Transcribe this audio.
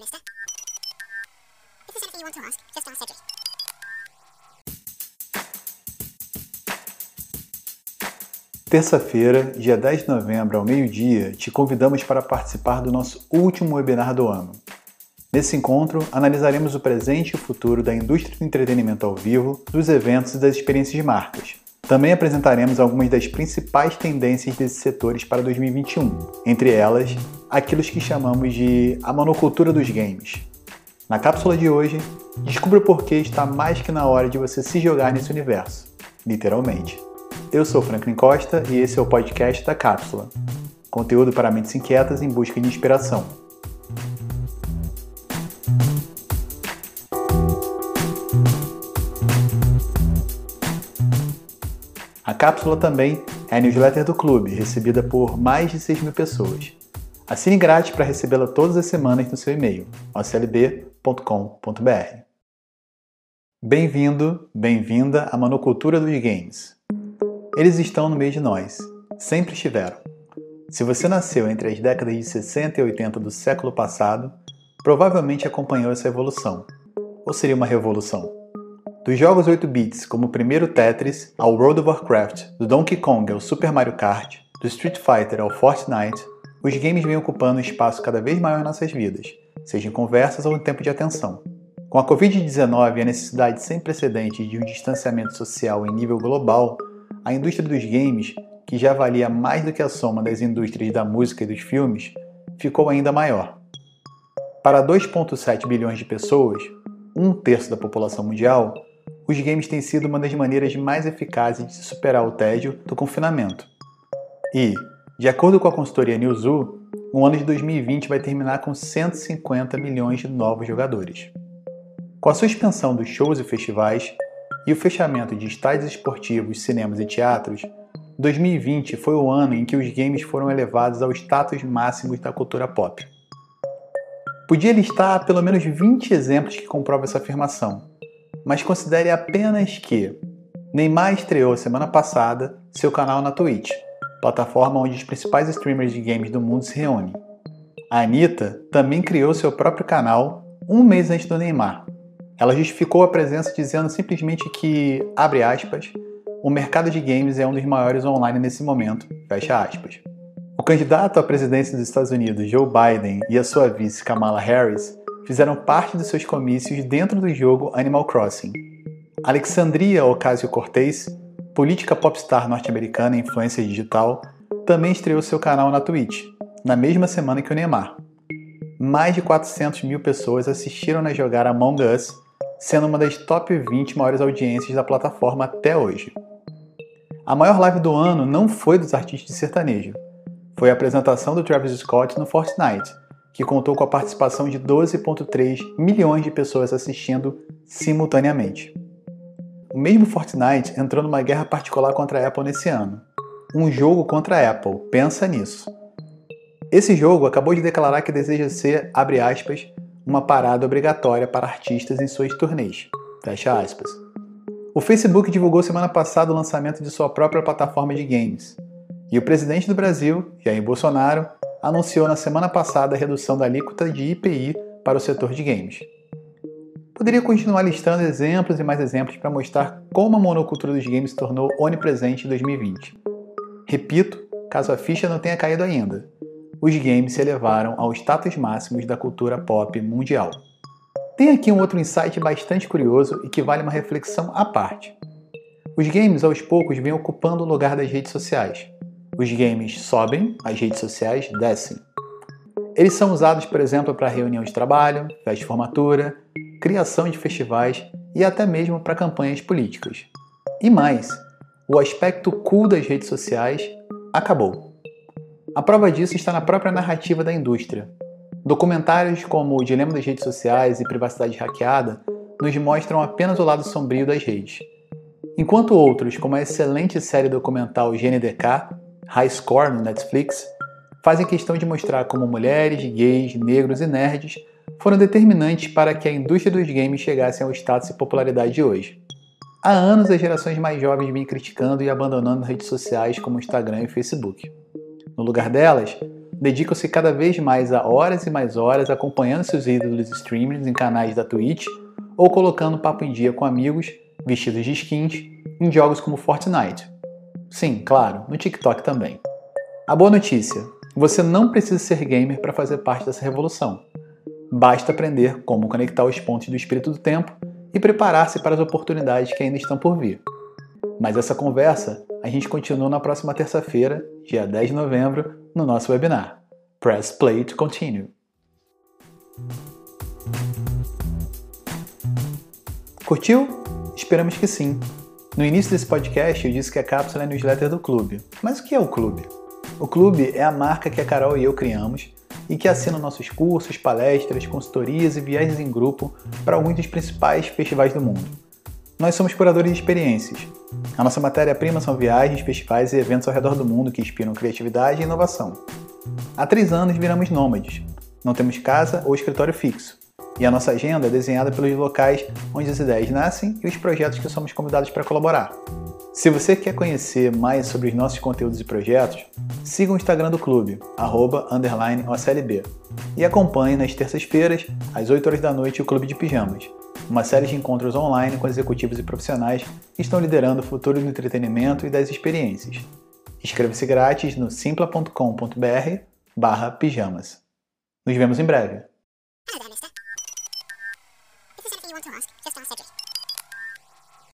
mister. If there's anything you want to ask, just ask Cedric. Terça-feira, dia 10 de novembro, ao meio-dia, te convidamos para participar do nosso último webinar do ano. Nesse encontro, analisaremos o presente e o futuro da indústria do entretenimento ao vivo, dos eventos e das experiências de marcas. Também apresentaremos algumas das principais tendências desses setores para 2021, entre elas, aquilo que chamamos de a monocultura dos games. Na cápsula de hoje, descubra por que está mais que na hora de você se jogar nesse universo, literalmente. Eu sou Franklin Costa e esse é o podcast da Cápsula. Conteúdo para mentes inquietas em busca de inspiração. A cápsula também é a newsletter do clube, recebida por mais de 6 mil pessoas. Assine grátis para recebê-la todas as semanas no seu e-mail, oclb.com.br. Bem-vindo, bem-vinda à monocultura dos games. Eles estão no meio de nós, sempre estiveram. Se você nasceu entre as décadas de 60 e 80 do século passado, provavelmente acompanhou essa evolução. Ou seria uma revolução? Dos jogos 8 bits, como o primeiro Tetris, ao World of Warcraft, do Donkey Kong ao Super Mario Kart, do Street Fighter ao Fortnite, os games vêm ocupando um espaço cada vez maior em nossas vidas, seja em conversas ou em tempo de atenção. Com a Covid-19 e a necessidade sem precedentes de um distanciamento social em nível global, a indústria dos games, que já valia mais do que a soma das indústrias da música e dos filmes, ficou ainda maior. Para 2,7 bilhões de pessoas, um terço da população mundial, os games têm sido uma das maneiras mais eficazes de superar o tédio do confinamento. E, de acordo com a consultoria Newzoo, o ano de 2020 vai terminar com 150 milhões de novos jogadores. Com a suspensão dos shows e festivais, e o fechamento de estádios esportivos, cinemas e teatros, 2020 foi o ano em que os games foram elevados ao status máximo da cultura pop. Podia listar pelo menos 20 exemplos que comprovam essa afirmação, mas considere apenas que Neymar estreou semana passada seu canal na Twitch, plataforma onde os principais streamers de games do mundo se reúnem. A Anitta também criou seu próprio canal um mês antes do Neymar, ela justificou a presença dizendo simplesmente que, abre aspas, o mercado de games é um dos maiores online nesse momento, fecha aspas. O candidato à presidência dos Estados Unidos, Joe Biden, e a sua vice Kamala Harris fizeram parte dos seus comícios dentro do jogo Animal Crossing. Alexandria Ocasio-Cortez, política popstar norte-americana e influência digital, também estreou seu canal na Twitch, na mesma semana que o Neymar. Mais de 400 mil pessoas assistiram a jogar Among Us sendo uma das top 20 maiores audiências da plataforma até hoje. A maior live do ano não foi dos artistas de sertanejo, foi a apresentação do Travis Scott no Fortnite, que contou com a participação de 12,3 milhões de pessoas assistindo simultaneamente. O mesmo Fortnite entrou numa guerra particular contra a Apple nesse ano. Um jogo contra a Apple, pensa nisso. Esse jogo acabou de declarar que deseja ser, abre aspas, uma parada obrigatória para artistas em suas turnês. Fecha aspas. O Facebook divulgou semana passada o lançamento de sua própria plataforma de games. E o presidente do Brasil, Jair Bolsonaro, anunciou na semana passada a redução da alíquota de IPI para o setor de games. Poderia continuar listando exemplos e mais exemplos para mostrar como a monocultura dos games se tornou onipresente em 2020. Repito, caso a ficha não tenha caído ainda, os games se elevaram ao status máximos da cultura pop mundial. Tem aqui um outro insight bastante curioso e que vale uma reflexão à parte. Os games aos poucos vêm ocupando o lugar das redes sociais. Os games sobem, as redes sociais descem. Eles são usados, por exemplo, para reunião de trabalho, festa de formatura, criação de festivais e até mesmo para campanhas políticas. E mais, o aspecto cool das redes sociais acabou. A prova disso está na própria narrativa da indústria. Documentários como O Dilema das Redes Sociais e Privacidade Hackeada nos mostram apenas o lado sombrio das redes. Enquanto outros, como a excelente série documental GNDK, High Score no Netflix, fazem questão de mostrar como mulheres, gays, negros e nerds foram determinantes para que a indústria dos games chegasse ao status e popularidade de hoje. Há anos as gerações mais jovens vêm criticando e abandonando redes sociais como Instagram e Facebook. No lugar delas, dedicam-se cada vez mais a horas e mais horas acompanhando seus ídolos streamers em canais da Twitch ou colocando papo em dia com amigos vestidos de skins em jogos como Fortnite. Sim, claro, no TikTok também. A boa notícia: você não precisa ser gamer para fazer parte dessa revolução. Basta aprender como conectar os pontos do espírito do tempo e preparar-se para as oportunidades que ainda estão por vir. Mas essa conversa a gente continua na próxima terça-feira, dia 10 de novembro, no nosso webinar. Press Play to Continue. Curtiu? Esperamos que sim. No início desse podcast eu disse que a cápsula é a newsletter do clube. Mas o que é o clube? O clube é a marca que a Carol e eu criamos e que assina nossos cursos, palestras, consultorias e viagens em grupo para alguns dos principais festivais do mundo. Nós somos curadores de experiências. A nossa matéria-prima são viagens, festivais e eventos ao redor do mundo que inspiram criatividade e inovação. Há três anos viramos nômades. Não temos casa ou escritório fixo. E a nossa agenda é desenhada pelos locais onde as ideias nascem e os projetos que somos convidados para colaborar. Se você quer conhecer mais sobre os nossos conteúdos e projetos, siga o Instagram do clube, arroba, OCLB, e acompanhe nas terças-feiras, às 8 horas da noite, o Clube de Pijamas, uma série de encontros online com executivos e profissionais que estão liderando o futuro do entretenimento e das experiências. Inscreva-se grátis no simpla.com.br barra pijamas. Nos vemos em breve.